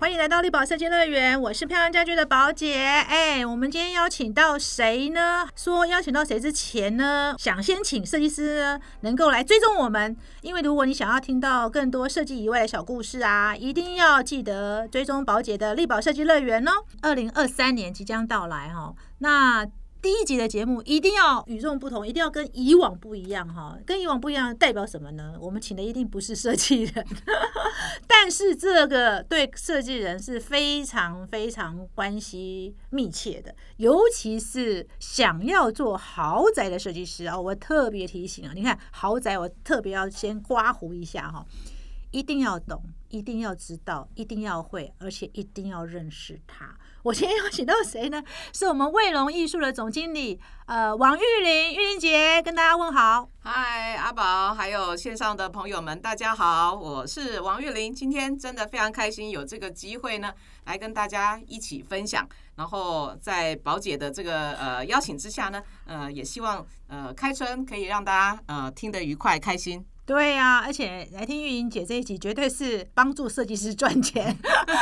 欢迎来到力宝设计乐园，我是漂亮家居的宝姐。哎，我们今天邀请到谁呢？说邀请到谁之前呢，想先请设计师呢能够来追踪我们，因为如果你想要听到更多设计以外的小故事啊，一定要记得追踪宝姐的力宝设计乐园哦。二零二三年即将到来哈，那。第一集的节目一定要与众不同，一定要跟以往不一样哈。跟以往不一样代表什么呢？我们请的一定不是设计人，但是这个对设计人是非常非常关系密切的，尤其是想要做豪宅的设计师啊，我特别提醒啊，你看豪宅，我特别要先刮胡一下哈，一定要懂，一定要知道，一定要会，而且一定要认识它。我今天邀请到谁呢？是我们卫龙艺术的总经理，呃，王玉玲，玉玲姐跟大家问好。嗨，阿宝，还有线上的朋友们，大家好，我是王玉玲。今天真的非常开心，有这个机会呢，来跟大家一起分享。然后在宝姐的这个呃邀请之下呢，呃，也希望呃开春可以让大家呃听得愉快开心。对呀，而且来听玉莹姐这一集，绝对是帮助设计师赚钱，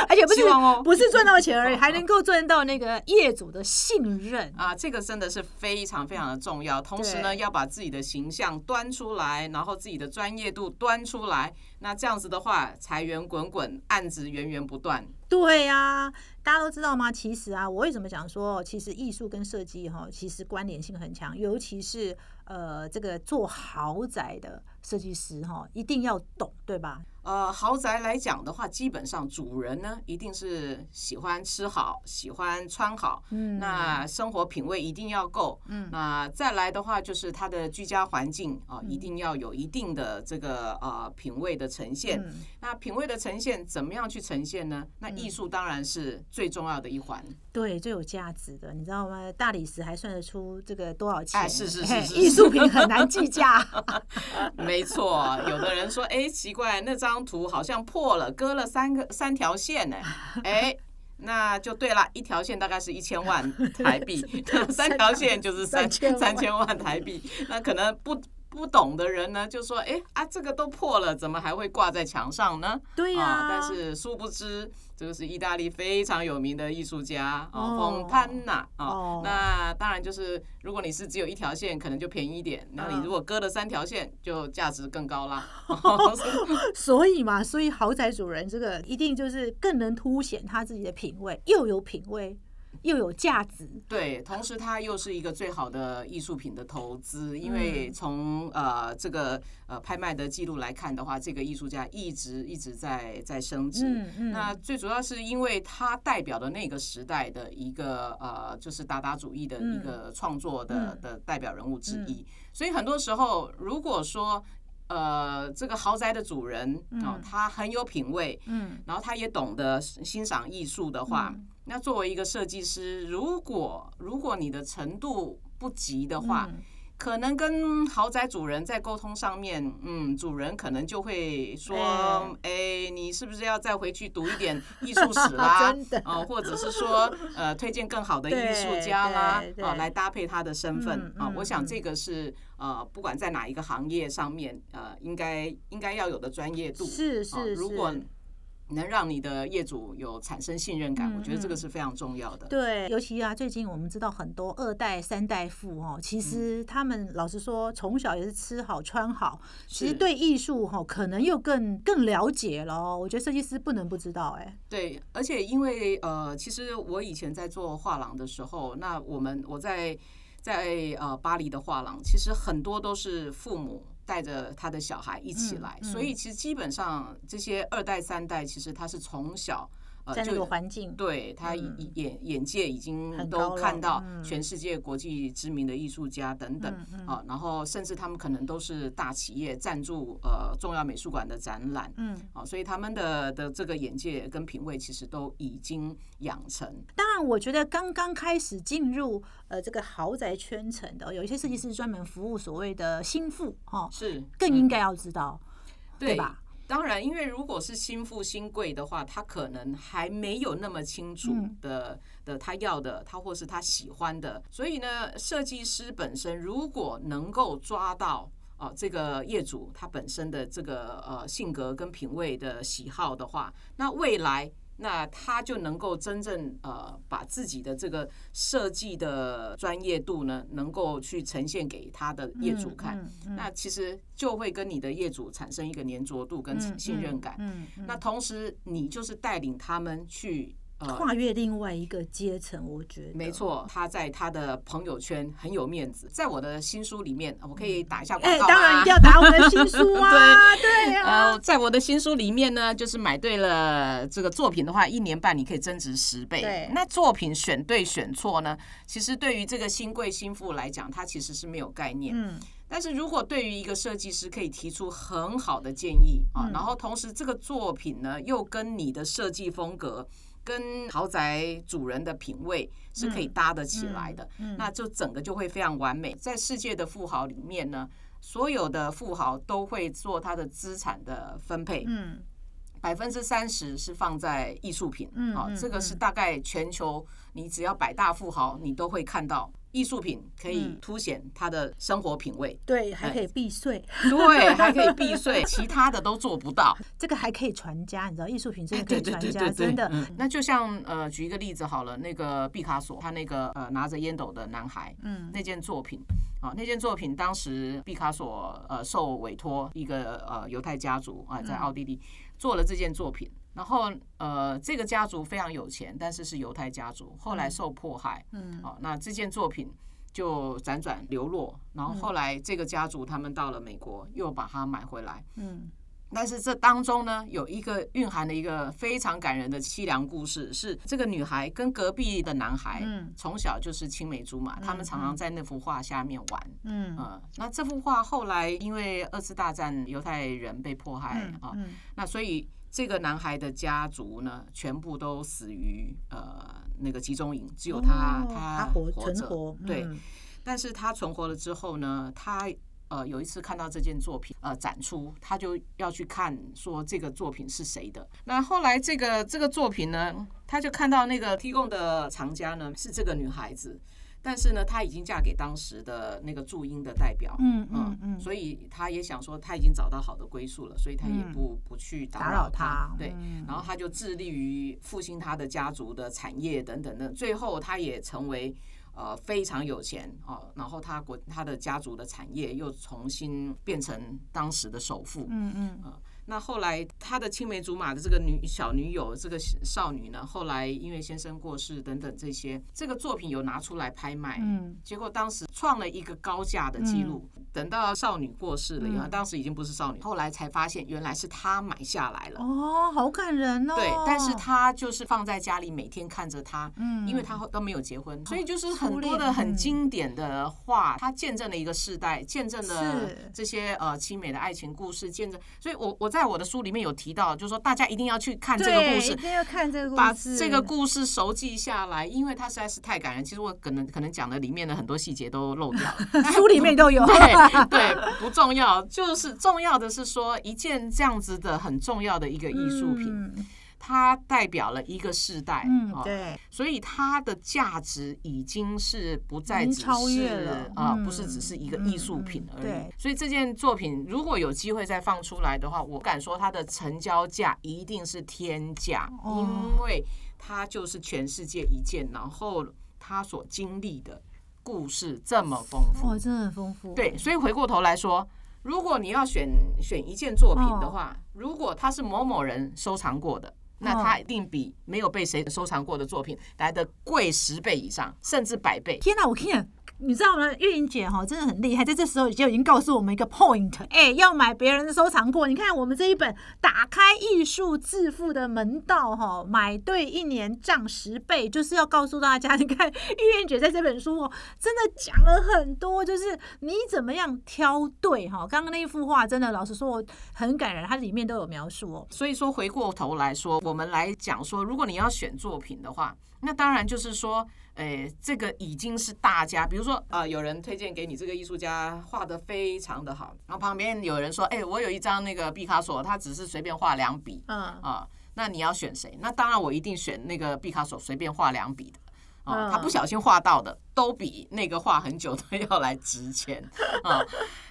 而且不是不是赚到钱而已，还能够赚到那个业主的信任啊！这个真的是非常非常的重要。同时呢，要把自己的形象端出来，然后自己的专业度端出来，那这样子的话，财源滚滚，案子源源不断。对呀，大家都知道吗？其实啊，我为什么讲说，其实艺术跟设计哈，其实关联性很强，尤其是呃，这个做豪宅的设计师哈，一定要懂，对吧？呃，豪宅来讲的话，基本上主人呢一定是喜欢吃好、喜欢穿好，嗯，那生活品味一定要够，嗯，那再来的话就是他的居家环境啊，一定要有一定的这个呃品味的呈现。那品味的呈现怎么样去呈现呢？那艺术当然是最重要的一环，对，最有价值的，你知道吗？大理石还算得出这个多少钱？哎，是是是，艺术品很难计价。没错，有的人说，哎，奇怪，那张。图好像破了，割了三个三条线呢，哎，那就对了，一条线大概是一千万台币，三条线就是三三千万台币，那可能不。不懂的人呢，就说：“哎啊，这个都破了，怎么还会挂在墙上呢？”对呀，但是殊不知，这个是意大利非常有名的艺术家哦，冯潘纳哦。那当然就是，如果你是只有一条线，可能就便宜一点；那你如果割了三条线，就价值更高啦。所以嘛，所以豪宅主人这个一定就是更能凸显他自己的品味，又有品味。又有价值，对，同时它又是一个最好的艺术品的投资，因为从呃这个呃拍卖的记录来看的话，这个艺术家一直一直在在升值。嗯嗯。那最主要是因为它代表的那个时代的一个呃，就是达达主义的一个创作的的代表人物之一，所以很多时候如果说呃这个豪宅的主人哦，他很有品味，嗯，然后他也懂得欣赏艺术的话。那作为一个设计师，如果如果你的程度不及的话，可能跟豪宅主人在沟通上面，嗯，主人可能就会说，哎，你是不是要再回去读一点 艺术史啦？啊，或者是说，呃，推荐更好的艺术家啦，啊，来搭配他的身份啊。我想这个是呃，不管在哪一个行业上面，呃，应该应该要有的专业度。是是，如果。能让你的业主有产生信任感，我觉得这个是非常重要的。对，尤其啊，最近我们知道很多二代、三代富哦，其实他们老实说，从小也是吃好穿好，其实对艺术哈，可能又更更了解了。我觉得设计师不能不知道，哎。对，而且因为呃，其实我以前在做画廊的时候，那我们我在在呃巴黎的画廊，其实很多都是父母。带着他的小孩一起来，所以其实基本上这些二代三代，其实他是从小。在那个环境，对他眼眼界已经都看到全世界国际知名的艺术家等等啊，然后甚至他们可能都是大企业赞助呃重要美术馆的展览，嗯，啊，所以他们的的这个眼界跟品味其实都已经养成。当然，我觉得刚刚开始进入呃这个豪宅圈层的，有一些设计师专门服务所谓的心腹哈，是更应该要知道，对吧？当然，因为如果是新富新贵的话，他可能还没有那么清楚的的他要的，他或是他喜欢的。所以呢，设计师本身如果能够抓到哦这个业主他本身的这个呃性格跟品味的喜好的话，那未来那他就能够真正呃把自己的这个设计的专业度呢，能够去呈现给他的业主看。那其实就会跟你的业主产生一个粘着度跟信任感。那同时你就是带领他们去。跨越另外一个阶层，我觉得没错。他在他的朋友圈很有面子，在我的新书里面，我可以打一下广告当然一定要打我的新书啊，对啊。呃，在我的新书里面呢，就是买对了这个作品的话，一年半你可以增值十倍。对，那作品选对选错呢？其实对于这个新贵新妇来讲，他其实是没有概念。嗯。但是如果对于一个设计师可以提出很好的建议啊，然后同时这个作品呢又跟你的设计风格。跟豪宅主人的品味是可以搭得起来的，那就整个就会非常完美。在世界的富豪里面呢，所有的富豪都会做他的资产的分配，嗯，百分之三十是放在艺术品，嗯，好，这个是大概全球你只要百大富豪，你都会看到。艺术品可以凸显他的生活品味，对，还可以避税，对，还可以避税，其他的都做不到。这个还可以传家，你知道，艺术品真的可以传家，真的。那就像呃，举一个例子好了，那个毕卡索，他那个呃拿着烟斗的男孩，嗯，那件作品，啊，那件作品当时毕卡索呃受委托一个呃犹太家族啊，在奥地利做了这件作品。然后，呃，这个家族非常有钱，但是是犹太家族，后来受迫害，嗯，哦，那这件作品就辗转流落，然后后来这个家族他们到了美国，又把它买回来，嗯，但是这当中呢，有一个蕴含的一个非常感人的凄凉故事，是这个女孩跟隔壁的男孩，嗯，从小就是青梅竹马，他们常常在那幅画下面玩，嗯，呃，那这幅画后来因为二次大战犹太人被迫害啊，那所以。这个男孩的家族呢，全部都死于呃那个集中营，只有他他活着。对，但是他存活了之后呢，他呃有一次看到这件作品呃展出，他就要去看说这个作品是谁的。那后来这个这个作品呢，他就看到那个提供的藏家呢是这个女孩子。但是呢，她已经嫁给当时的那个驻英的代表，嗯嗯嗯，所以她也想说，她已经找到好的归宿了，所以她也不不去打扰他，对，然后她就致力于复兴她的家族的产业等等的，最后她也成为呃非常有钱哦，然后她国她的家族的产业又重新变成当时的首富，嗯。嗯那后来，他的青梅竹马的这个女小女友，这个少女呢，后来因为先生过世等等这些，这个作品有拿出来拍卖，嗯，结果当时创了一个高价的记录。等到少女过世了以后，当时已经不是少女，后来才发现原来是他买下来了。哦，好感人哦。对，但是他就是放在家里，每天看着他，嗯，因为他都没有结婚，所以就是很多的很经典的画，他见证了一个世代，见证了这些呃凄美的爱情故事，见证。所以我我在我的书里面有提到，就是说大家一定要去看这个故事，一定要看这个故事，把这个故事熟记下来，因为它实在是太感人。其实我可能可能讲的里面的很多细节都漏掉了，书里面都有。对，不重要，就是重要的是说，一件这样子的很重要的一个艺术品，它代表了一个世代，嗯，对，所以它的价值已经是不再只是啊，不是只是一个艺术品而已。所以这件作品如果有机会再放出来的话，我敢说它的成交价一定是天价，因为它就是全世界一件，然后它所经历的。故事这么丰富，哇，真的很丰富。对，所以回过头来说，如果你要选选一件作品的话，如果它是某某人收藏过的，那它一定比没有被谁收藏过的作品来的贵十倍以上，甚至百倍。天哪，我天！你知道吗？月莹姐哈真的很厉害，在这时候就已经告诉我们一个 point，哎，要买别人的收藏过。你看我们这一本《打开艺术致富的门道》哈，买对一年涨十倍，就是要告诉大家，你看月莹姐在这本书哦，真的讲了很多，就是你怎么样挑对哈。刚刚那一幅画真的，老实说我很感人，它里面都有描述哦。所以说回过头来说，我们来讲说，如果你要选作品的话，那当然就是说。哎，这个已经是大家，比如说啊，有人推荐给你这个艺术家画的非常的好，然后旁边有人说，哎，我有一张那个毕卡索，他只是随便画两笔，嗯啊，那你要选谁？那当然我一定选那个毕卡索随便画两笔的，啊，他不小心画到的都比那个画很久的 要来值钱啊。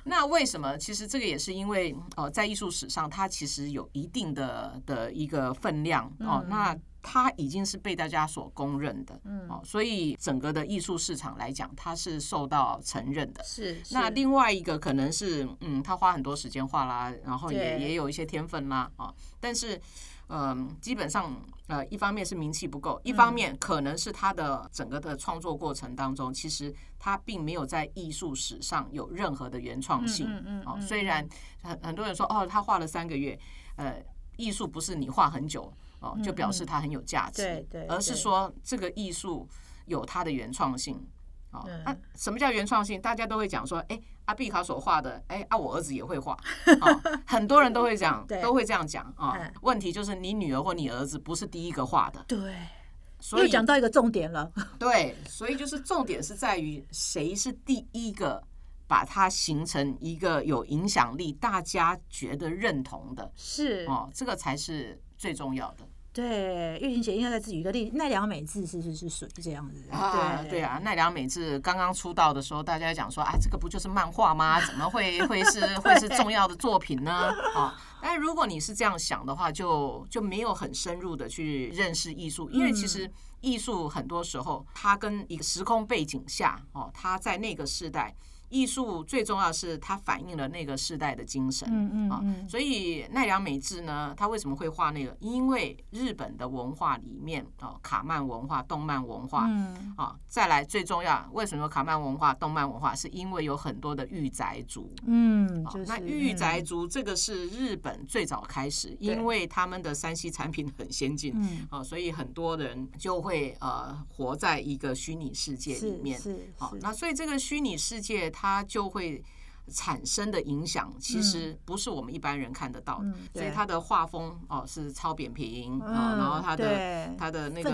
那为什么？其实这个也是因为，哦，在艺术史上，它其实有一定的的一个分量哦。那它已经是被大家所公认的，嗯，哦，所以整个的艺术市场来讲，它是受到承认的。是。那另外一个可能是，嗯，他花很多时间画啦，然后也也有一些天分啦，啊，但是，嗯，基本上，呃，一方面是名气不够，一方面可能是他的整个的创作过程当中，其实他并没有在艺术史上有任何的原创性。嗯嗯。哦，虽然很很多人说，哦，他画了三个月，呃，艺术不是你画很久。哦，就表示它很有价值，对对，而是说这个艺术有它的原创性。哦，那什么叫原创性？大家都会讲说，哎，阿毕卡所画的，哎，啊，我儿子也会画，很多人都会讲，都会这样讲啊。问题就是你女儿或你儿子不是第一个画的，对，所以讲到一个重点了，对，所以就是重点是在于谁是第一个把它形成一个有影响力、大家觉得认同的，是哦，这个才是。最重要的，对，玉玲姐应该再举一个例，奈良美智是不是属于这样子？啊，对啊，奈良美智刚刚出道的时候，大家讲说，啊，这个不就是漫画吗？怎么会会是 会是重要的作品呢？啊，但如果你是这样想的话，就就没有很深入的去认识艺术，因为其实艺术很多时候它跟一个时空背景下，哦，它在那个时代。艺术最重要是它反映了那个时代的精神，嗯嗯啊，所以奈良美智呢，他为什么会画那个？因为日本的文化里面啊，卡漫文化、动漫文化，嗯啊，再来最重要，为什么卡漫文化、动漫文化？是因为有很多的御宅族，嗯，那御宅族这个是日本最早开始，因为他们的山西产品很先进，嗯啊，所以很多人就会呃活在一个虚拟世界里面，是好，那所以这个虚拟世界。它就会产生的影响，其实不是我们一般人看得到的。所以它的画风哦是超扁平啊，然后它的它的那个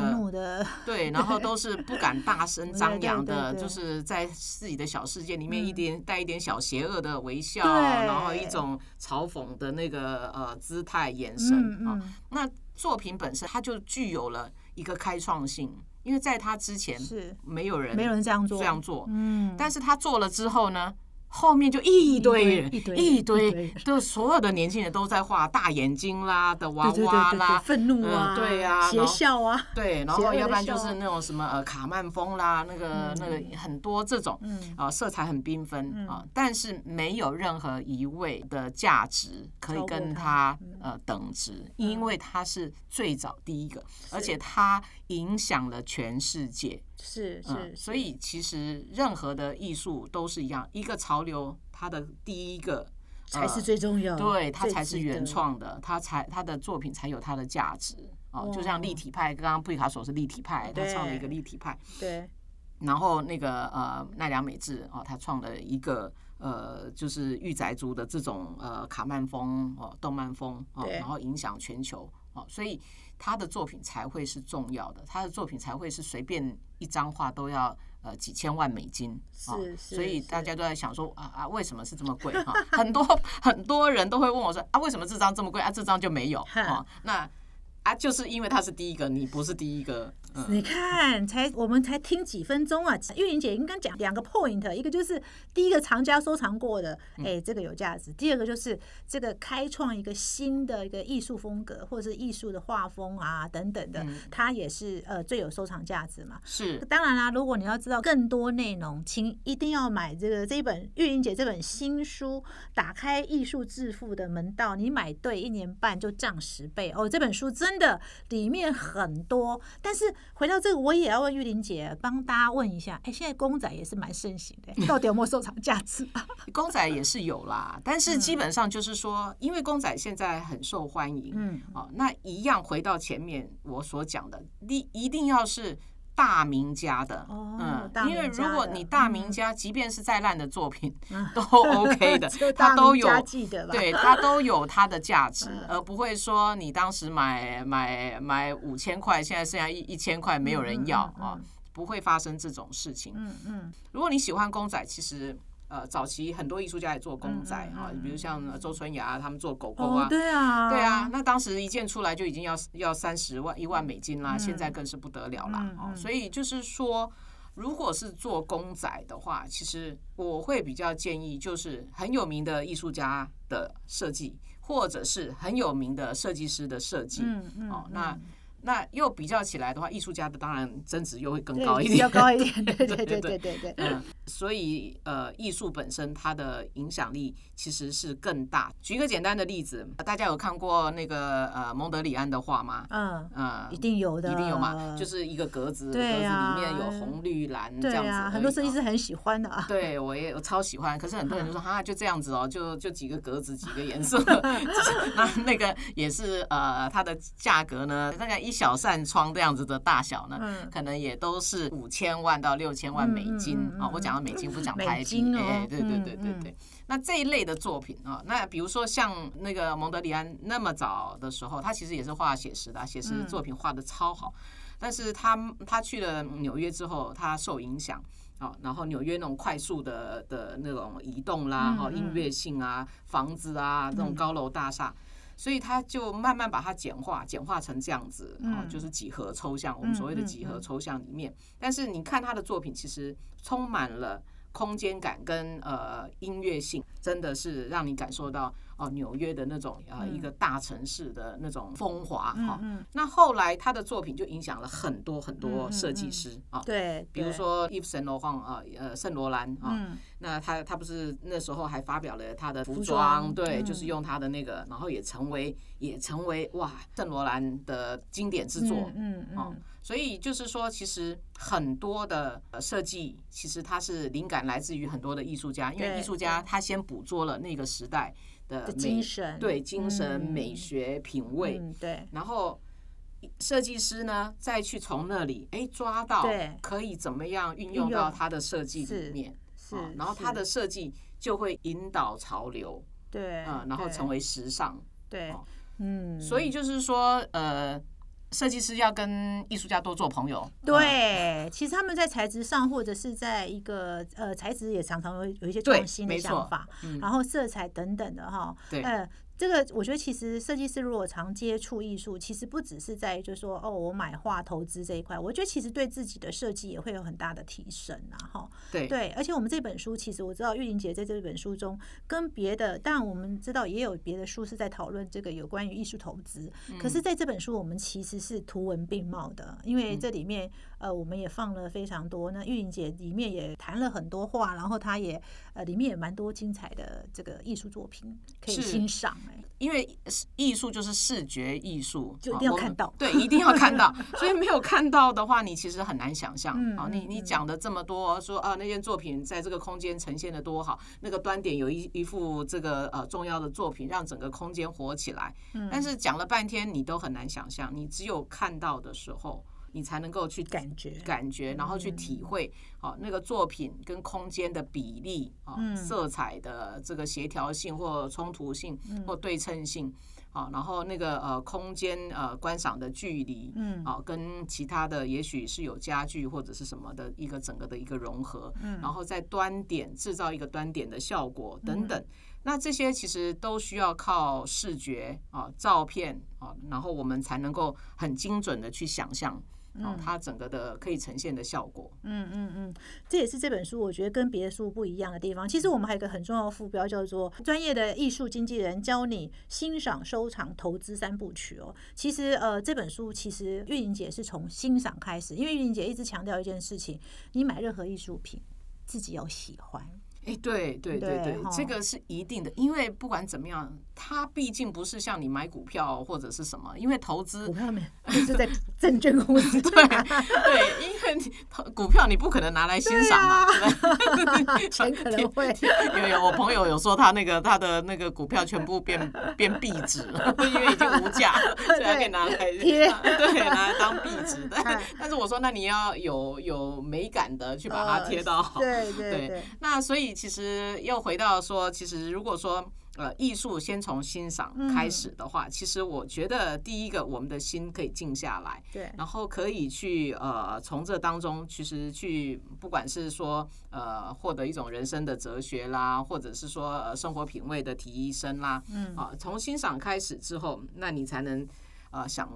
对，然后都是不敢大声张扬的，就是在自己的小世界里面一点带一点小邪恶的微笑，然后一种嘲讽的那个呃姿态眼神啊。那作品本身它就具有了一个开创性。因为在他之前是。没有人没有人这样做。这样做，嗯，但是他做了之后呢？后面就一堆人，一堆，就所有的年轻人都在画大眼睛啦的娃娃啦，愤怒啊，对呀，邪笑啊，对，然后要不然就是那种什么呃卡曼风啦，那个那个很多这种，啊，色彩很缤纷啊，但是没有任何一位的价值可以跟他呃等值，因为他是最早第一个，而且他影响了全世界。是是，所以其实任何的艺术都是一样，一个潮流，它的第一个才是最重要，对，它才是原创的，它才它的作品才有它的价值哦。就像立体派，刚刚布里卡索是立体派，他创了一个立体派，对。然后那个呃奈良美智哦，他创了一个呃就是御宅族的这种呃卡漫风哦，动漫风哦，然后影响全球哦，所以。他的作品才会是重要的，他的作品才会是随便一张画都要呃几千万美金，是，所以大家都在想说啊啊，为什么是这么贵哈？很多 很多人都会问我说啊，为什么这张这么贵啊？这张就没有啊？那啊，就是因为他是第一个，你不是第一个。你看，才我们才听几分钟啊！玉玲姐应该讲两个 point，一个就是第一个藏家收藏过的，哎，这个有价值；第二个就是这个开创一个新的一个艺术风格，或者是艺术的画风啊等等的，它也是呃最有收藏价值嘛。是，当然啦，如果你要知道更多内容，请一定要买这个这一本玉玲姐这本新书《打开艺术致富的门道》，你买对一年半就涨十倍哦！这本书真的里面很多，但是。回到这个，我也要问玉玲姐，帮大家问一下，哎，现在公仔也是蛮盛行的，到底有没有收藏价值？公仔也是有啦，但是基本上就是说，因为公仔现在很受欢迎，嗯，哦，那一样回到前面我所讲的，你一定要是。大名家的，嗯，因为如果你大名家，即便是再烂的作品 都 OK 的，他都有，对，他都有他的价值，而不会说你当时买买买五千块，现在剩下一一千块没有人要啊，不会发生这种事情。嗯嗯，如果你喜欢公仔，其实。呃，早期很多艺术家也做公仔啊，比如像周春芽他们做狗狗啊，对啊，对啊，那当时一件出来就已经要要三十万一万美金啦，现在更是不得了啦。哦，所以就是说，如果是做公仔的话，其实我会比较建议就是很有名的艺术家的设计，或者是很有名的设计师的设计。嗯嗯，哦，那那又比较起来的话，艺术家的当然增值又会更高一点，比较高一点。对对对对对对。嗯，所以呃，艺术本身它的影响力其实是更大。举一个简单的例子，大家有看过那个呃蒙德里安的画吗？嗯嗯，一定有的，一定有嘛，就是一个格子，格子里面有红绿蓝这样子。很多设计师很喜欢的啊。对，我也我超喜欢。可是很多人就说哈，就这样子哦，就就几个格子，几个颜色。那那个也是呃，它的价格呢，大概一小扇窗这样子的大小呢，可能也都是五千万到六千万美金啊。我讲的美金不讲台币，哎，对对对对对。那这一类的作品啊，那比如说像那个蒙德里安那么早的时候，他其实也是画写实的，写实作品画的超好。但是他他去了纽约之后，他受影响啊，然后纽约那种快速的的那种移动啦，哈，音乐性啊，房子啊，这种高楼大厦。所以他就慢慢把它简化，简化成这样子啊，就是几何抽象，我们所谓的几何抽象里面。但是你看他的作品，其实充满了空间感跟呃音乐性，真的是让你感受到。哦，纽约的那种呃一个大城市的那种风华哈，那后来他的作品就影响了很多很多设计师啊，对，比如说伊夫圣罗朗啊，呃圣罗兰啊，那他他不是那时候还发表了他的服装，对，就是用他的那个，然后也成为也成为哇圣罗兰的经典之作，嗯嗯，所以就是说，其实很多的设计其实它是灵感来自于很多的艺术家，因为艺术家他先捕捉了那个时代。的精神，对精神美学品味，对，然后设计师呢，再去从那里哎抓到，可以怎么样运用到他的设计里面，是，然后他的设计就会引导潮流，对，嗯，然后成为时尚，对，嗯，所以就是说，呃。设计师要跟艺术家多做朋友。对，其实他们在材质上，或者是在一个呃材质也常常有有一些创新的想法，然后色彩等等的哈。对。这个我觉得其实设计师如果常接触艺术，其实不只是在就是说哦，我买画投资这一块，我觉得其实对自己的设计也会有很大的提升啊，哈。对。对，而且我们这本书其实我知道玉玲姐在这本书中跟别的，当然我们知道也有别的书是在讨论这个有关于艺术投资，可是在这本书我们其实是图文并茂的，因为这里面呃我们也放了非常多，那玉玲姐里面也谈了很多话，然后她也呃里面也蛮多精彩的这个艺术作品可以欣赏。因为艺术就是视觉艺术，就一定要看到，对，一定要看到。所以没有看到的话，你其实很难想象啊。你你讲的这么多，说啊那件作品在这个空间呈现的多好，那个端点有一一幅这个呃重要的作品，让整个空间活起来。但是讲了半天，你都很难想象，你只有看到的时候。你才能够去感觉感觉，然后去体会哦，那个作品跟空间的比例啊，色彩的这个协调性或冲突性或对称性啊，然后那个呃空间呃观赏的距离，嗯，啊，跟其他的也许是有家具或者是什么的一个整个的一个融合，嗯，然后在端点制造一个端点的效果等等，那这些其实都需要靠视觉啊照片啊，然后我们才能够很精准的去想象。哦，它整个的可以呈现的效果，嗯嗯嗯，这也是这本书我觉得跟别的书不一样的地方。其实我们还有一个很重要的副标，叫做“专业的艺术经纪人教你欣赏、收藏、投资三部曲”哦。其实呃，这本书其实玉玲姐是从欣赏开始，因为玉玲姐一直强调一件事情：你买任何艺术品，自己要喜欢。哎，对对对对，这个是一定的，因为不管怎么样，它毕竟不是像你买股票或者是什么，因为投资股票没 是在证券公司，对对，因为你股票你不可能拿来欣赏嘛，钱可能会，有有我朋友有说他那个他的那个股票全部变变壁纸了，因为已经无价，所以他可以拿来贴，对，拿来当壁纸。但但是我说，那你要有有美感的去把它贴到好，对对对，那所以。其实又回到说，其实如果说呃艺术先从欣赏开始的话，其实我觉得第一个我们的心可以静下来，对，然后可以去呃从这当中其实去不管是说呃获得一种人生的哲学啦，或者是说呃生活品味的提升啦，嗯。啊从欣赏开始之后，那你才能呃想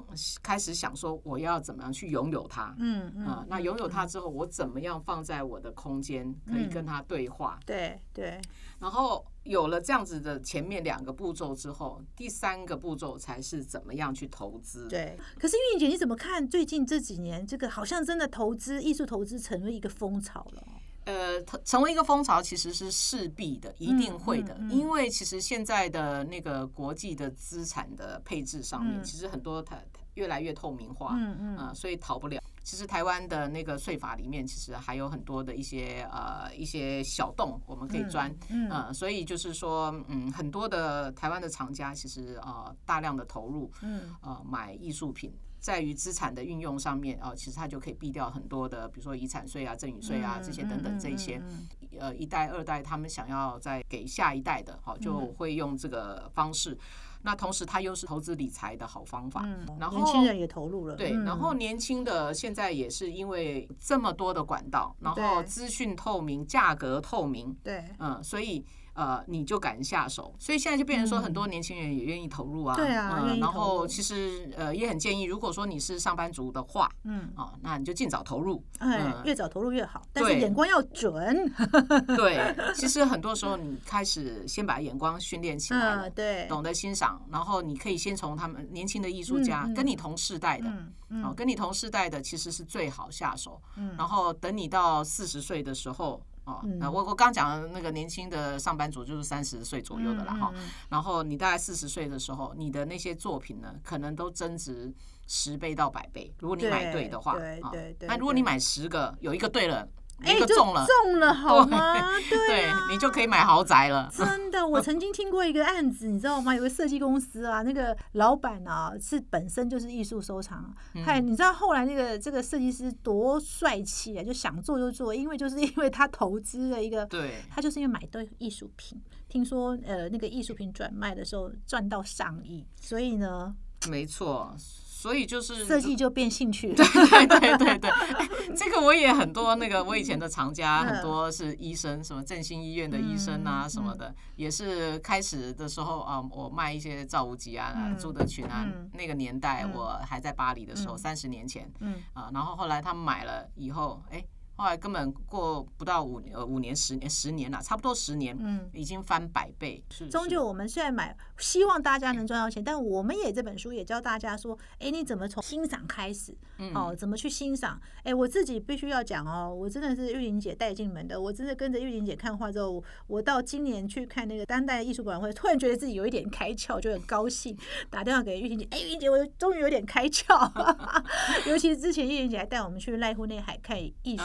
开始想说我要怎么样去拥有它，嗯啊、那拥有它之后，我怎么样放在我的空间可以跟它对话？对对，然后有了这样子的前面两个步骤之后，第三个步骤才是怎么样去投资。对，可是玉莹姐，你怎么看最近这几年这个好像真的投资艺术投资成为一个风潮了哦？呃，成成为一个风潮其实是势必的，一定会的，嗯嗯嗯因为其实现在的那个国际的资产的配置上面，嗯其实很多它越来越透明化，嗯嗯啊，所以逃不了。其实台湾的那个税法里面，其实还有很多的一些呃一些小洞，我们可以钻。嗯呃，所以就是说，嗯，很多的台湾的厂家其实呃大量的投入，嗯呃买艺术品，在于资产的运用上面啊、呃其实它就可以避掉很多的，比如说遗产税啊、赠与税啊这些等等这一些。嗯呃，一代、二代他们想要再给下一代的，好、就嗯会用这个方式。那同时，它又是投资理财的好方法。嗯，然后年轻人也投入了，对，嗯然后年轻的现在也是因为这么多的管道，然后对资讯透明、价格透明，对嗯，所以呃你就敢下手，所以现在就变成说很多年轻人也愿意投入啊，对啊然后其实呃也很建议，如果说你是上班族的话，嗯，啊，那你就尽早投入，哎，嗯。越早投入越好，但是对。眼光要准，对，其实很多时候你开始先把眼光训练起来。对，懂得欣赏，然后你可以先从他们年轻的艺术家，跟你同世代的，哦，跟你同世代的其实是最好下手。嗯。然后等你到四十岁的时候，哦，嗯那我我刚讲的那个年轻的上班族就是三十岁左右的啦哈。然后你大概四十岁的时候，你的那些作品呢，可能都增值十倍到百倍。如果你买对的话，啊对对对那如果你买十个，有一个对了，哎，就中了，中了好吗？对你就可以买豪宅了。真的，我曾经听过一个案子，你知道吗？有个设计公司啊，那个老板啊是本身就是艺术收藏，嗯、你知道后来那个这个设计师多帅气啊，就想做就做，因为就是因为他投资了一个，对，他就是因为买对艺术品，听说呃那个艺术品转卖的时候赚到上亿，所以呢没错。所以就是设计就变兴趣了。对对对对，哎这个我也很多那个我以前的藏家嗯很多是医生，什么振兴医院的医生啊嗯什么的，也是开始的时候啊，我卖一些赵无极啊嗯、朱德群啊嗯，那个年代嗯我还在巴黎的时候，嗯三十年前嗯啊，然后后来他们买了以后，哎。后来根本过不到五呃五年十年十年了，差不多十年，嗯。已经翻百倍。是是终究我们现在买，希望大家能赚到钱，但我们也这本书也教大家说，哎，你怎么从欣赏开始？嗯哦，怎么去欣赏？哎，我自己必须要讲哦，我真的是玉玲姐带进门的。我真的跟着玉玲姐看画之后，我到今年去看那个当代艺术博览会，突然觉得自己有一点开窍，就很高兴，打电话给玉玲姐，哎，玉玲姐，我终于有点开窍。尤其是之前玉玲姐还带我们去濑户内海看艺术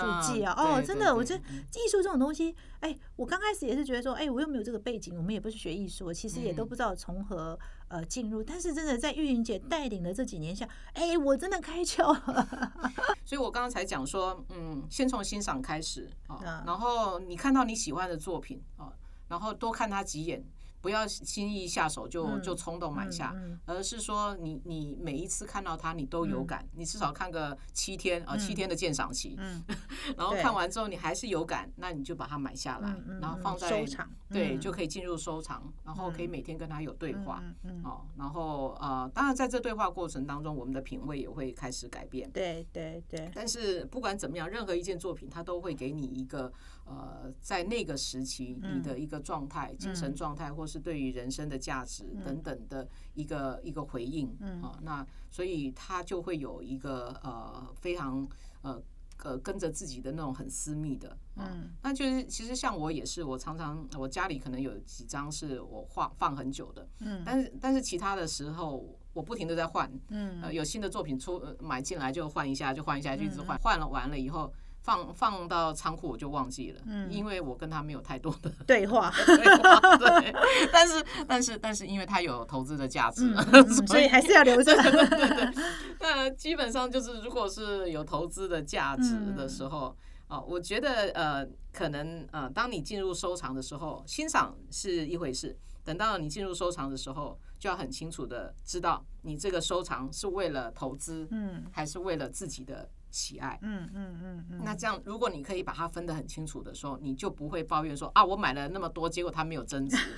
哦，真的，我这对对嗯艺术这种东西，哎，我刚开始也是觉得说，哎，我又没有这个背景，我们也不是学艺术，其实也都嗯不知道从何呃进入。但是真的在玉玲姐带领的这几年下，哎，我真的开窍了。所以我刚刚才讲说，嗯，先从欣赏开始啊，嗯然后你看到你喜欢的作品啊，然后多看他几眼，不要轻易下手就嗯就冲动买下，嗯而是说你你每一次看到它你都有感，你至少看个七天啊，七天的鉴赏期，嗯。然后看完之后你还是有感，那你就把它买下来然后放在收藏对，嗯。就可以进入收藏，然后可以每天跟它有对话。哦，然后呃，当然在这对话过程当中，我们的品味也会开始改变。对对对，但是不管怎么样，任何一件作品，它都会给你一个呃，在那个时期嗯。你的一个状态、精神状态，或是对于人生的价值等等的一个一个回应。嗯。啊，那所以他就会有一个呃非常呃。呃，跟着自己的那种很私密的，啊嗯。那就是其实像我也是，我常常我家里可能有几张是我画放很久的，嗯。但是但是其他的时候我不停的在换，嗯。呃，有新的作品出、呃买进来就换一下，就换一下，就一直换，换了完了以后放放到仓库我就忘记了，嗯。因为我跟他没有太多的 对话，对话，对，但是但是但是因为他有投资的价值，嗯嗯嗯所以还是要留着。对对那基本上就是如果是有投资的价值的时候。啊，我觉得呃，可能呃，当你进入收藏的时候，欣赏是一回事；等到你进入收藏的时候，就要很清楚的知道，你这个收藏是为了投资，嗯。还是为了自己的喜爱。嗯嗯嗯嗯。那这样，如果你可以把它分得很清楚的时候，你就不会抱怨说啊，我买了那么多，结果它没有增值。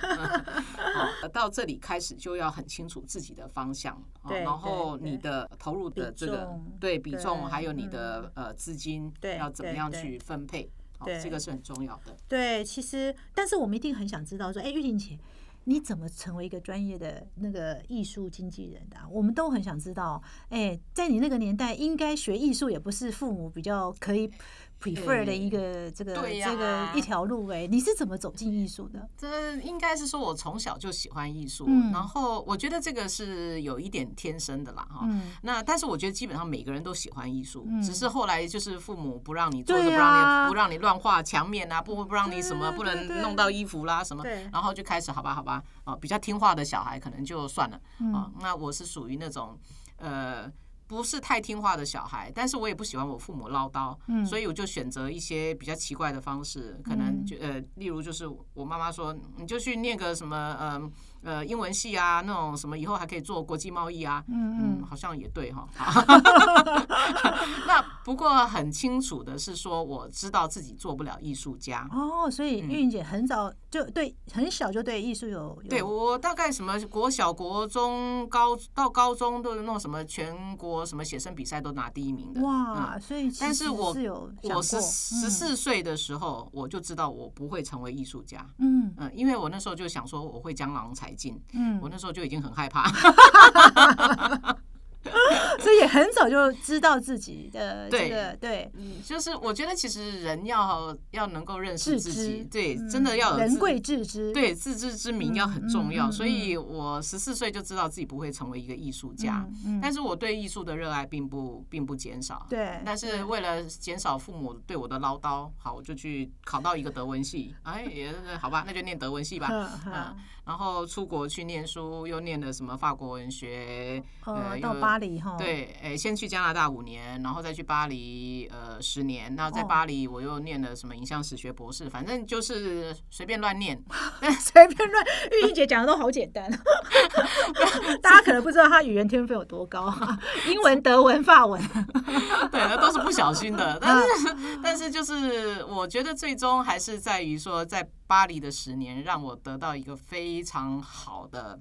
好，到这里开始就要很清楚自己的方向，然后你的投入的这个对比重，还有你的呃资金，要怎么样去分配，对，这个是很重要的。对，其实，但是我们一定很想知道说，哎，玉玲姐。你怎么成为一个专业的那个艺术经纪人的？我们都很想知道。哎，在你那个年代，应该学艺术也不是父母比较可以。Prefer 的一个这个这个一条路哎，你是怎么走进艺术的？这应该是说我从小就喜欢艺术，然后我觉得这个是有一点天生的啦哈。那但是我觉得基本上每个人都喜欢艺术，只是后来就是父母不让你做，不让你不让你乱画墙面啊，不不让你什么不能弄到衣服啦什么，然后就开始好吧好吧啊，比较听话的小孩可能就算了啊。那我是属于那种呃。不是太听话的小孩，但是我也不喜欢我父母唠叨，所以我就选择一些比较奇怪的方式，可能就呃，例如就是我妈妈说，你就去念个什么呃。呃，英文系啊，那种什么以后还可以做国际贸易啊，嗯嗯，好像也对哈。那不过很清楚的是说，我知道自己做不了艺术家。哦，所以玉云姐很早就对，很小就对艺术有。对我大概什么国小、国中、高到高中都是那种什么全国什么写生比赛都拿第一名的。哇，所以但是我我十十四岁的时候我就知道我不会成为艺术家。嗯嗯，因为我那时候就想说我会江郎才。嗯，我那时候就已经很害怕。所以很早就知道自己的 这个对，嗯，就是我觉得其实人要要能够认识自己，对，真的要人贵自知，对，自知之明要很重要。所以我十四岁就知道自己不会成为一个艺术家，但是我对艺术的热爱并不并不减少。对，但是为了减少父母对我的唠叨，好，我就去考到一个德文系。哎，也好吧，那就念德文系吧。嗯，然后出国去念书，又念了什么法国文学，呃，到巴黎哈。对，诶，先去加拿大五年，然后再去巴黎，呃，十年。那在巴黎，我又念了什么影像史学博士，反正就是随便乱念，随便乱。玉英姐讲的都好简单，大家可能不知道她语言天分有多高，英文、德文、法文，对，那都是不小心的。但是，但是就是我觉得最终还是在于说，在巴黎的十年，让我得到一个非常好的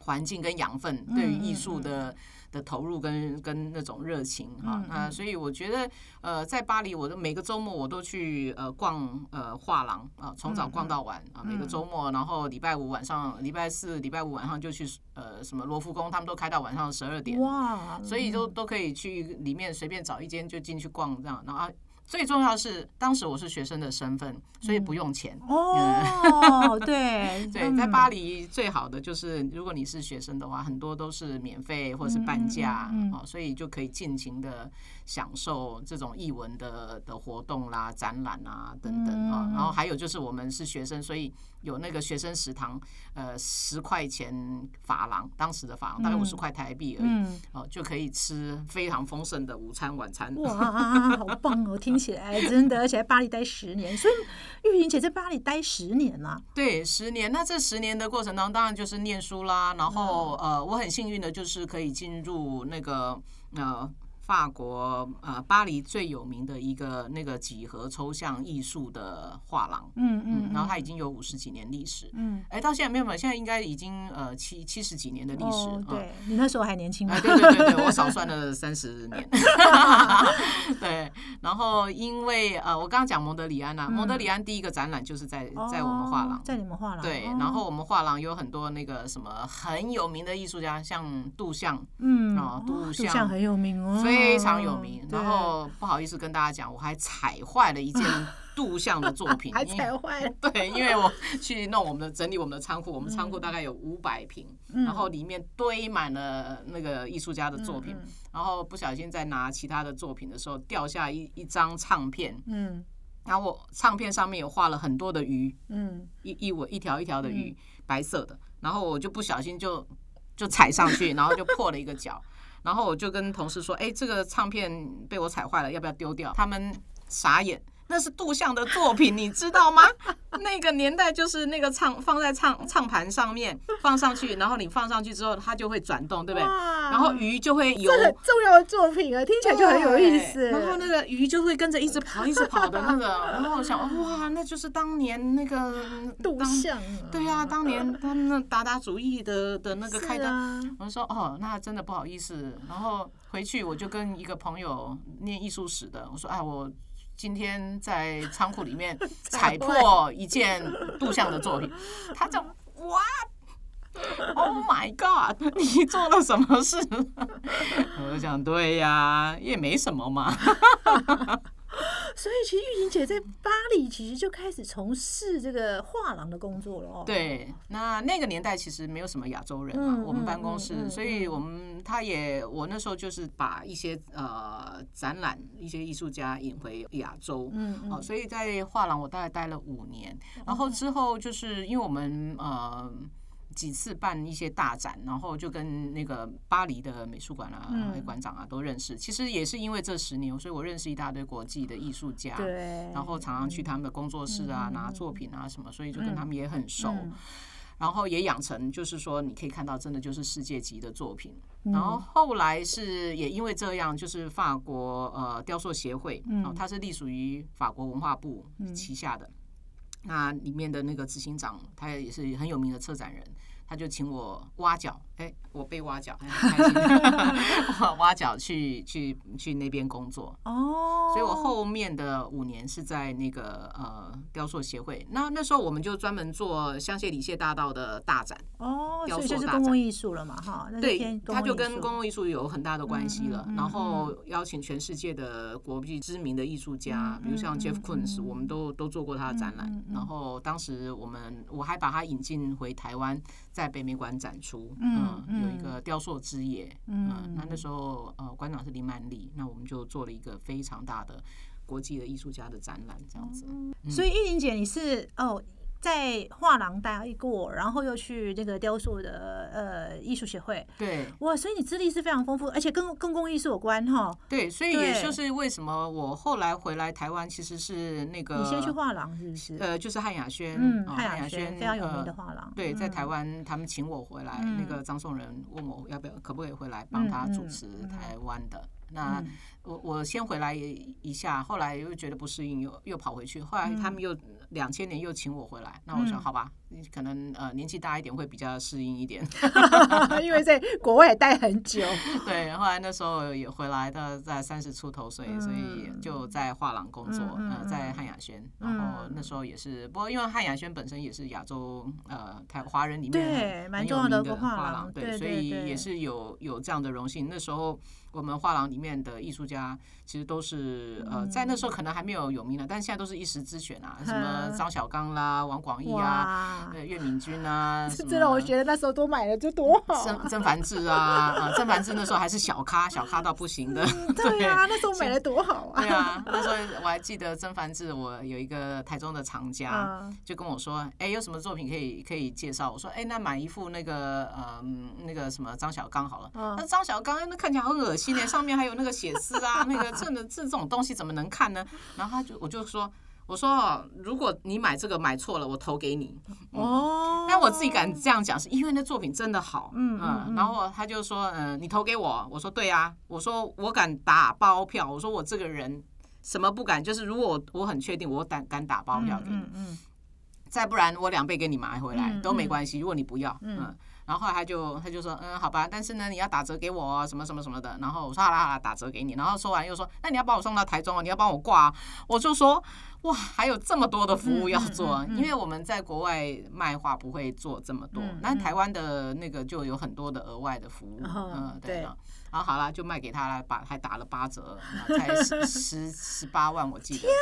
环境跟养分，对于艺术的。的投入跟跟那种热情哈，那所以我觉得呃，在巴黎，我的每个周末我都去呃逛呃画廊啊，从早逛到晚啊，每个周末，然后礼拜五晚上、礼拜四、礼拜五晚上就去呃什么罗浮宫，他们都开到晚上十二点哇，所以都都可以去里面随便找一间就进去逛这样，然后。最重要是，当时我是学生的身份，所以不用钱。哦，对 对，在巴黎最好的就是，如果你是学生的话，很多都是免费或是半价哦，所以就可以尽情的享受这种译文的的活动啦、展览啊等等啊。然后还有就是我们是学生，所以有那个学生食堂，呃，十块钱法郎，当时的法郎大概五十块台币而已，哦，就可以吃非常丰盛的午餐、晚餐。哇，好棒哦！听。起来 真的，而且在巴黎待十年，所以玉莹姐在巴黎待十年啊。对，十年。那这十年的过程当中，当然就是念书啦。然后呃，我很幸运的就是可以进入那个呃。法国呃，巴黎最有名的一个那个几何抽象艺术的画廊，嗯嗯，然后它已经有五十几年历史，嗯，哎，到现在没有没有，现在应该已经呃七七十几年的历史。对你那时候还年轻吗？对对对对，我少算了 三十年。对，然后因为呃，我刚刚讲蒙德里安呐，蒙德里安第一个展览就是在在我们画廊，在你们画廊。对，然后我们画廊有很多那个什么很有名的艺术家，像杜象，嗯啊，杜象很有名哦。非常有名，然后不好意思跟大家讲，我还踩坏了一件 杜象的作品，还踩坏了。对，因为我去弄我们的整理我们的仓库，我们仓库大概有五百平，然后里面堆满了那个艺术家的作品，然后不小心在拿其他的作品的时候掉下一一张唱片，嗯，然后我唱片上面有画了很多的鱼，嗯，一一尾一条一条的鱼，白色的，然后我就不小心就就踩上去，然后就破了一个角。然后我就跟同事说：“哎，这个唱片被我踩坏了，要不要丢掉？”他们傻眼，那是杜象的作品，你知道吗？那个年代就是那个唱放在唱唱盘上面放上去，然后你放上去之后，它就会转动，对不对？然后鱼就会游，很重要的作品啊，听起来就很有意思。然后那个鱼就会跟着一直跑，一直跑的那个。然后我想，哇，那就是当年那个杜象，对呀，当年他们打打主意的的那个开端。我说，哦，那真的不好意思。然后回去我就跟一个朋友念艺术史的，我说，哎，我。今天在仓库里面 踩破一件杜象的作品，他就哇，Oh my God！你做了什么事？我就想，对呀，也没什么嘛。所以其实玉婷姐在巴黎其实就开始从事这个画廊的工作了哦。对，那那个年代其实没有什么亚洲人嘛，我们办公室，所以我们他也我那时候就是把一些呃展览一些艺术家引回亚洲，嗯嗯，所以在画廊我大概待了五年，然后之后就是因为我们呃。几次办一些大展，然后就跟那个巴黎的美术馆啊、馆长啊都认识。其实也是因为这十年，所以我认识一大堆国际的艺术家，然后常常去他们的工作室啊拿作品啊什么，所以就跟他们也很熟。然后也养成就是说，你可以看到真的就是世界级的作品。然后后来是也因为这样，就是法国呃雕塑协会，它是隶属于法国文化部旗下的。那里面的那个执行长，他也是很有名的策展人，他就请我挖脚，哎。我被挖角，很开心。挖角去去去那边工作哦，所以我后面的五年是在那个呃雕塑协会。那那时候我们就专门做香榭里谢大道的大展哦，所以就是公共艺术了嘛，哈。对，他就跟公共艺术有很大的关系了。然后邀请全世界的国际知名的艺术家，比如像 Jeff Koons，我们都都做过他的展览。然后当时我们我还把他引进回台湾，在北美馆展出。嗯。有一个雕塑之夜，嗯，那那时候呃馆长是林曼丽，那我们就做了一个非常大的国际的艺术家的展览，这样子。所以玉玲姐，你是哦。在画廊待过，然后又去那个雕塑的呃艺术协会。对，哇，所以你资历是非常丰富，而且跟公共艺术有关哈。对，所以也就是为什么我后来回来台湾，其实是那个你先去画廊是不是？呃，就是汉雅轩，嗯，汉雅轩非常有名的画廊。对，在台湾他们请我回来，那个张颂仁问我要不要可不可以回来帮他主持台湾的。那我我先回来一下，后来又觉得不适应，又又跑回去。后来他们又两千年又请我回来，那我说好吧，可能呃年纪大一点会比较适应一点，因为在国外待很久。对，后来那时候也回来的，在三十出头岁，所以就在画廊工作，呃，在汉雅轩。然后那时候也是，不过因为汉雅轩本身也是亚洲呃台华人里面蛮重要的画廊，对，所以也是有有这样的荣幸。那时候。我们画廊里面的艺术家，其实都是呃，在那时候可能还没有有名的，但是现在都是一时之选啊，什么张小刚啦、王广义啊、岳敏君啊，真的，我觉得那时候都买了就多好。曾曾凡志啊，啊，曾凡志那时候还是小咖，小咖到不行的。对啊，那时候买的多好啊。对啊，那时候我还记得曾凡志，我有一个台中的藏家就跟我说，哎，有什么作品可以可以介绍？我说，哎，那买一副那个呃那个什么张小刚好了。那张小刚那看起来很恶心。呢上面还有那个写诗啊，那个这的这这种东西怎么能看呢？然后他就我就说，我说如果你买这个买错了，我投给你。哦，但我自己敢这样讲，是因为那作品真的好。嗯嗯。然后他就说，嗯，你投给我。我说对啊，我说我敢打包票。我说我这个人什么不敢，就是如果我我很确定，我敢敢打包票给你。嗯嗯。再不然我两倍给你买回来都没关系。如果你不要，嗯。然后后来他就他就说嗯好吧，但是呢你要打折给我什么什么什么的。然后我说好啦好啦，打折给你。然后说完又说那你要把我送到台中哦，你要帮我挂。我就说哇还有这么多的服务要做，因为我们在国外卖画不会做这么多，那台湾的那个就有很多的额外的服务。嗯对。然后好了，就卖给他了，把还打了八折，才十十十八万，我记得。天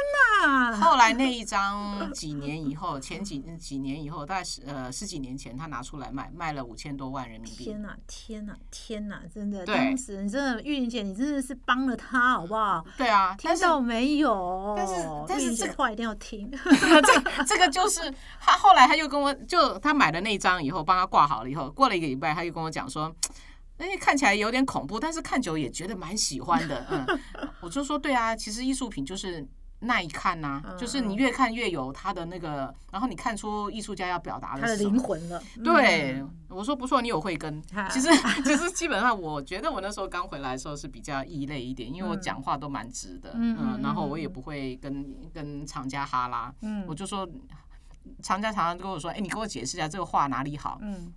哪！后来那一张几年以后，前几几年以后，大概十呃十几年前，他拿出来卖，卖了五千多万人民币。天哪！天哪！天哪！真的，当时你真的玉玲姐，你真的是帮了他，好不好？对啊，听到没有？但是但是这话一定要听。这这个就是他后来他又跟我就他买了那张以后，帮他挂好了以后，过了一个礼拜，他又跟我讲说。哎，看起来有点恐怖，但是看久也觉得蛮喜欢的。嗯，我就说对啊，其实艺术品就是耐看呐，就是你越看越有它的那个，然后你看出艺术家要表达他的灵魂了。对，我说不错，你有慧根。其实 其实基本上，我觉得我那时候刚回来的时候是比较异类一点，因为我讲话都蛮直的，嗯，然后我也不会跟跟厂家哈拉，嗯，我就说厂家常常跟我说，哎，你给我解释一下这个画哪里好，嗯，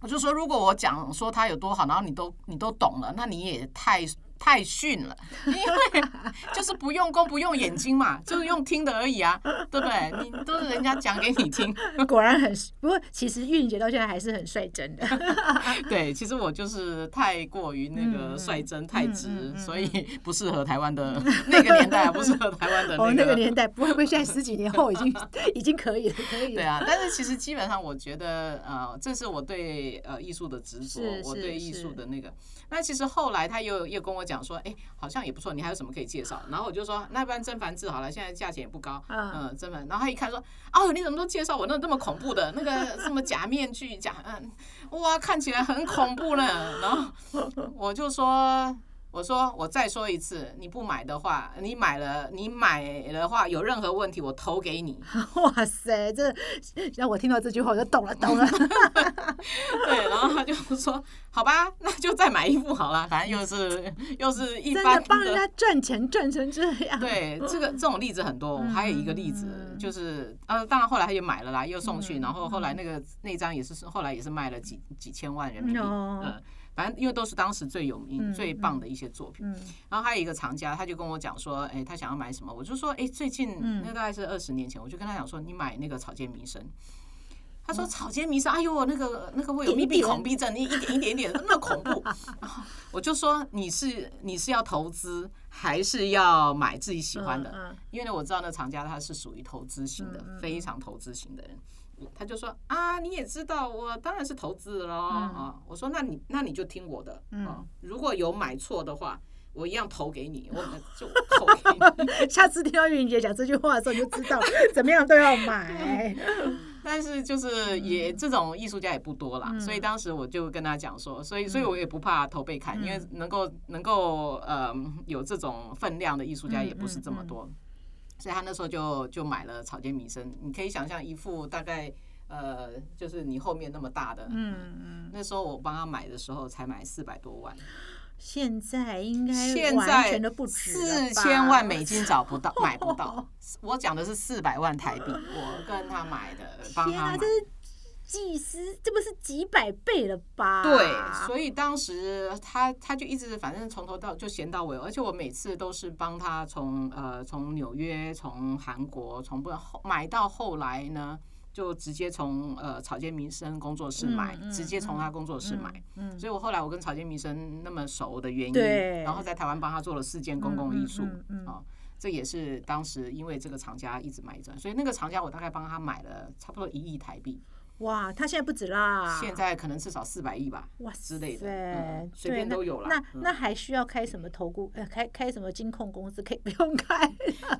我就说如果我讲说他有多好，然后你都你都懂了，那你也太。太逊了，因为就是不用功不用眼睛嘛，就是用听的而已啊，对不对？你都是人家讲给你听，果然很不过，其实玉玲姐到现在还是很率真的。对，其实我就是太过于那个率真太直，所以不适合台湾的那个年代，不适合台湾的哦那个年代，不会不会现在十几年后已经已经可以了，可以。对啊，但是其实基本上我觉得呃，这是我对呃艺术的执着，我对艺术的那个。那其实后来他又又跟我讲说，哎，好像也不错，你还有什么可以介绍？然后我就说，那不然甄嬛志好了，现在价钱也不高，嗯，甄嬛。然后他一看说，哦，你怎么都介绍我那那么恐怖的那个什么假面具，假嗯，哇，看起来很恐怖呢。然后我就说。我说，我再说一次，你不买的话，你买了，你买的话有任何问题，我投给你。哇塞，这让我听到这句话我就懂了，懂了。对，然后他就说，好吧，那就再买一副好了，反正又是又是一般的帮人家赚钱赚成这样。对，这个这种例子很多。还有一个例子就是，呃，当然后来他也买了啦，又送去，然后后来那个那张也是后来也是卖了几几千万人民币。嗯。反正因为都是当时最有名、最棒的一些作品，然后还有一个藏家，他就跟我讲说，哎，他想要买什么，我就说，哎，最近那大概是二十年前，我就跟他讲说，你买那个草间弥生。他说草间弥生，哎呦，那个那个会有密闭恐惧症，你一点一点点那么恐怖。我就说你是你是要投资还是要买自己喜欢的？因为呢，我知道那藏家他是属于投资型的，非常投资型的人。他就说啊，你也知道，我当然是投资了啊。我说那你那你就听我的啊，如果有买错的话，我一样投给你，我就投给你。下次听到玉玲姐讲这句话的时候，你就知道怎么样都要买。但是就是也这种艺术家也不多啦，所以当时我就跟他讲说，所以所以我也不怕投被砍，因为能够能够呃有这种分量的艺术家也不是这么多。所以他那时候就就买了草间弥生，你可以想象一副大概呃，就是你后面那么大的，嗯嗯。那时候我帮他买的时候才买四百多万，现在应该现在四千万美金找不到，买不到。我讲的是四百万台币，我跟他买的，帮他买。几十，这不是几百倍了吧？对，所以当时他他就一直反正从头到就闲到尾，而且我每次都是帮他从呃从纽约、从韩国、从不买到后来呢，就直接从呃草间弥生工作室买，直接从他工作室买。嗯，所以我后来我跟草间弥生那么熟的原因，然后在台湾帮他做了四件公共艺术啊，这也是当时因为这个厂家一直买转，所以那个厂家我大概帮他买了差不多一亿台币。哇，他现在不止啦！现在可能至少四百亿吧，哇之类的，随便都有了。那那还需要开什么投顾？呃，开开什么金控公司？可以不用开？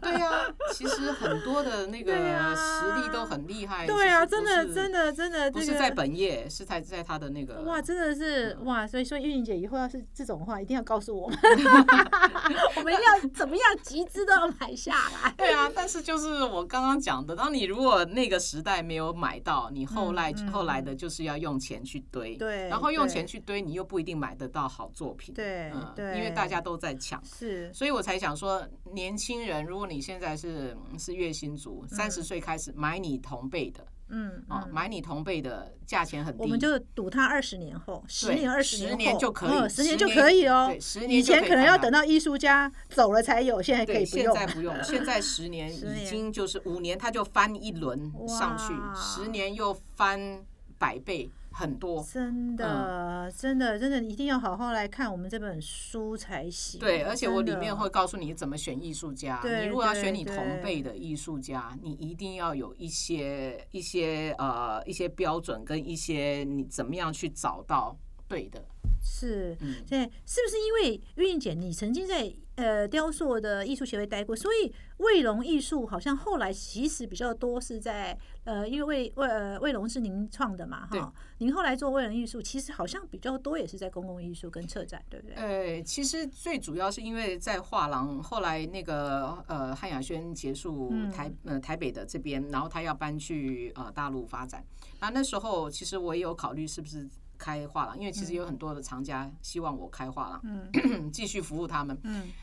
对呀，其实很多的那个 实力都很厉害。对啊，真的真的真的，不是在本业，是在在他的那个。哇，真的是哇！所以说，玉玲姐以后要是这种话，一定要告诉我们，我们要怎么样集资都要买下来。对啊，但是就是我刚刚讲的，当你如果那个时代没有买到，你后。后来后来的就是要用钱去堆，对，然后用钱去堆，你又不一定买得到好作品，对，因为大家都在抢，是，所以我才想说，年轻人，如果你现在是是月薪族，三十岁开始买你同辈的，嗯，哦，买你同辈的价钱很低，我们就赌他二十年后，十年二十年就可以，十年就可以哦，十年以前可能要等到艺术家走了才有，现在可以不用，现在不用，现在十年已经就是五年他就翻一轮上去，十年又翻。百倍很多，真的，真的，真的，一定要好好来看我们这本书才行。对，而且我里面会告诉你怎么选艺术家。你如果要选你同辈的艺术家，你一定要有一些一些呃一些标准跟一些你怎么样去找到对的。是，对，是不是因为玉英姐你曾经在呃雕塑的艺术协会待过，所以卫龙艺术好像后来其实比较多是在呃，因为卫卫呃卫龙是您创的嘛，哈，您后来做卫龙艺术，其实好像比较多也是在公共艺术跟策展，对不对？呃，其实最主要是因为在画廊，后来那个呃汉雅轩结束台呃台北的这边，然后他要搬去呃大陆发展，那，那时候其实我也有考虑是不是。开画廊，因为其实有很多的藏家希望我开画廊，继续服务他们。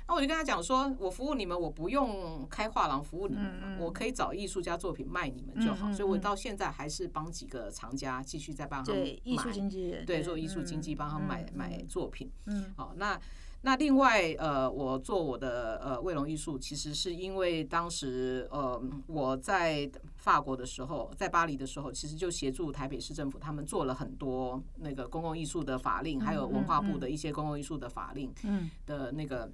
那我就跟他讲说，我服务你们，我不用开画廊服务你们，我可以找艺术家作品卖你们就好。所以我到现在还是帮几个藏家继续在帮他们买，艺术经纪人，对，做艺术经济，帮他们买买作品。嗯，好，那。那另外，呃，我做我的呃卫龙艺术，其实是因为当时呃我在法国的时候，在巴黎的时候，其实就协助台北市政府，他们做了很多那个公共艺术的法令，还有文化部的一些公共艺术的法令的那个，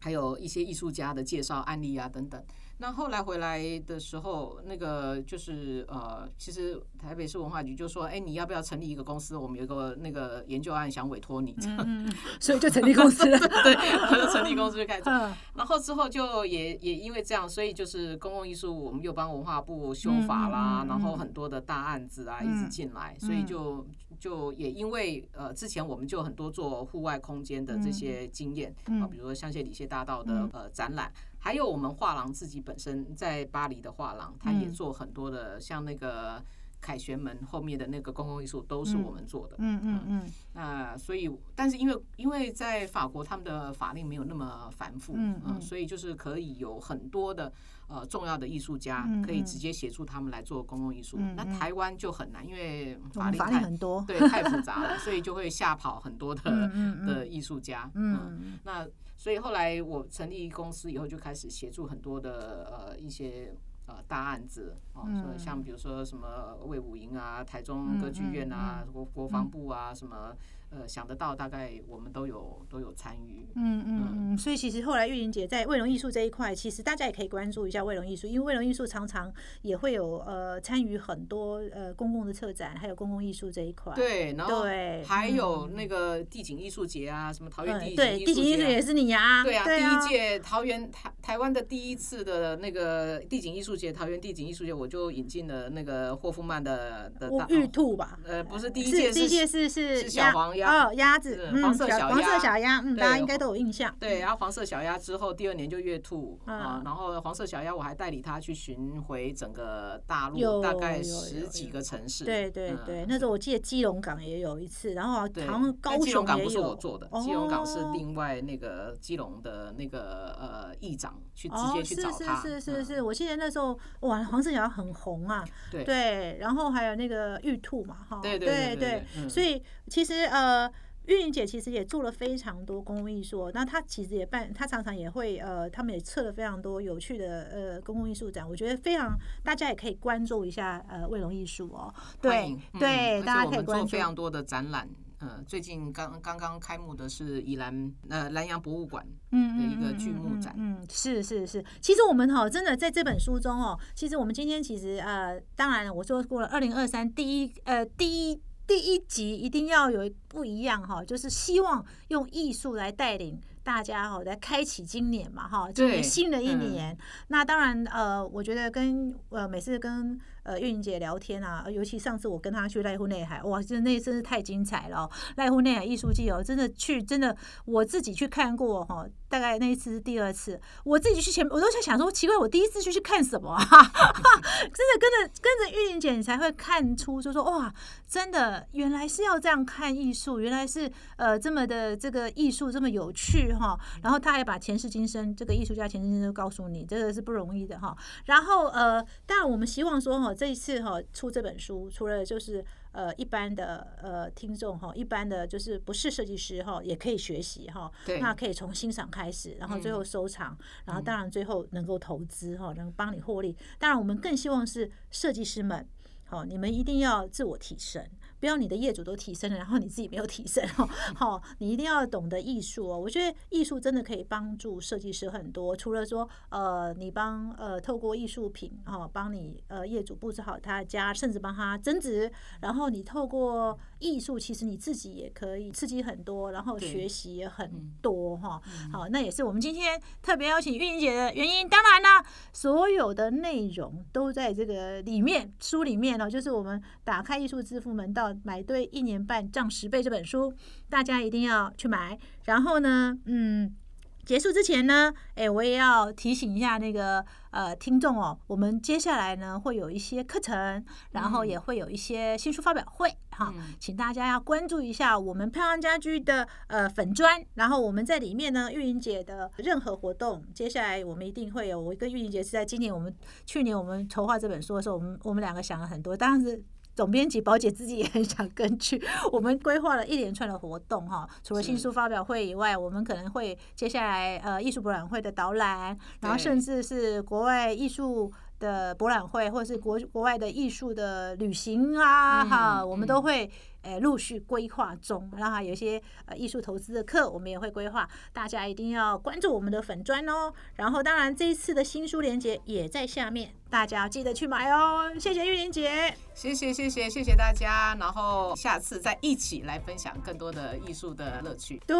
还有一些艺术家的介绍案例啊等等。那后来回来的时候，那个就是呃，其实台北市文化局就说，哎，你要不要成立一个公司？我们有个那个研究案想委托你，所以就成立公司了。对，他就成立公司就开始。然后之后就也也因为这样，所以就是公共艺术，我们又帮文化部修法啦，然后很多的大案子啊一直进来，所以就就也因为呃之前我们就很多做户外空间的这些经验啊，比如说香榭里谢大道的呃展览。还有我们画廊自己本身在巴黎的画廊，他也做很多的，像那个凯旋门后面的那个公共艺术都是我们做的。嗯嗯嗯。那所以，但是因为因为在法国他们的法令没有那么繁复，嗯，所以就是可以有很多的呃重要的艺术家可以直接协助他们来做公共艺术。那台湾就很难，因为法令很多，对，太复杂了，所以就会吓跑很多的 的艺术家。嗯，那。所以后来我成立公司以后，就开始协助很多的呃一些呃大案子。哦，像比如说什么魏武营啊、台中歌剧院啊、国国防部啊什么。呃，想得到大概我们都有都有参与，嗯嗯嗯，所以其实后来玉玲姐在卫龙艺术这一块，其实大家也可以关注一下卫龙艺术，因为卫龙艺术常常也会有呃参与很多呃公共的策展，还有公共艺术这一块。对，然后对，还有那个地景艺术节啊，什么桃园地景地景艺术也是你呀？对啊，第一届桃园台台湾的第一次的那个地景艺术节，桃园地景艺术节，我就引进了那个霍夫曼的的玉兔吧？呃，不是第一届，第一届是是小黄鸭。哦，鸭子，黄色小黄色小鸭，嗯，大家应该都有印象。对，然后黄色小鸭之后，第二年就月兔啊，然后黄色小鸭我还带领他去巡回整个大陆，大概十几个城市。对对对，那时候我记得基隆港也有一次，然后好像高雄基隆港不是我做的，基隆港是另外那个基隆的那个呃议长去直接去找他。是是是是，我记得那时候哇，黄色小鸭很红啊。对，然后还有那个玉兔嘛，哈。对对对对，所以其实呃。呃，玉玲姐其实也做了非常多公共艺术，那她其实也办，她常常也会呃，他们也策了非常多有趣的呃公共艺术展，我觉得非常大家也可以关注一下呃卫龙艺术哦。对对，大家可以关注非常多的展览。呃，最近刚刚刚开幕的是宜兰呃南洋博物馆嗯的一个剧目展。嗯，是是是，其实我们哈真的在这本书中哦，其实我们今天其实呃，当然我说过了，二零二三第一呃第一。第一集一定要有不一样哈，就是希望用艺术来带领大家哈，来开启今年嘛哈，今年新的一年。那当然呃，我觉得跟呃每次跟。呃，玉玲姐聊天啊，尤其上次我跟她去濑户内海，哇，真的那真是太精彩了！濑户内海艺术季哦，真的去，真的我自己去看过哈，大概那一次是第二次，我自己去前，我都在想说，奇怪，我第一次去去看什么？真的跟着跟着玉玲姐，你才会看出，就说哇，真的原来是要这样看艺术，原来是呃这么的这个艺术这么有趣哈。然后他还把前世今生这个艺术家前世今生都告诉你，这个是不容易的哈。然后呃，当然我们希望说哈。这一次哈出这本书，除了就是呃一般的呃听众哈，一般的就是不是设计师哈，也可以学习哈。那可以从欣赏开始，然后最后收藏，然后当然最后能够投资哈，能帮你获利。当然我们更希望是设计师们，好，你们一定要自我提升。不要你的业主都提升了，然后你自己没有提升哦。好，你一定要懂得艺术哦。我觉得艺术真的可以帮助设计师很多，除了说呃，你帮呃透过艺术品哦，帮你呃业主布置好他的家，甚至帮他增值，然后你透过艺术，其实你自己也可以刺激很多，然后学习也很多哈。好，那也是我们今天特别邀请玉莹姐的原因。当然啦，所有的内容都在这个里面书里面哦，就是我们打开艺术致富门道，买对一年半涨十倍这本书，大家一定要去买。然后呢，嗯。结束之前呢，哎，我也要提醒一下那个呃听众哦，我们接下来呢会有一些课程，然后也会有一些新书发表会哈，请大家要关注一下我们漂亮家居的呃粉砖，然后我们在里面呢，玉莹姐的任何活动，接下来我们一定会有。我跟玉莹姐是在今年我们去年我们筹划这本书的时候，我们我们两个想了很多，当时。总编辑宝姐自己也很想跟去，我们规划了一连串的活动哈，除了新书发表会以外，我们可能会接下来呃艺术博览会的导览，然后甚至是国外艺术的博览会，或者是国国外的艺术的旅行啊哈，我们都会。诶，陆续规划中，然后有一些呃艺术投资的课，我们也会规划，大家一定要关注我们的粉砖哦。然后，当然这一次的新书连接也在下面，大家要记得去买哦。谢谢玉玲姐，谢谢谢谢谢谢大家。然后下次再一起来分享更多的艺术的乐趣。对，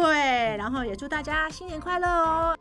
然后也祝大家新年快乐哦。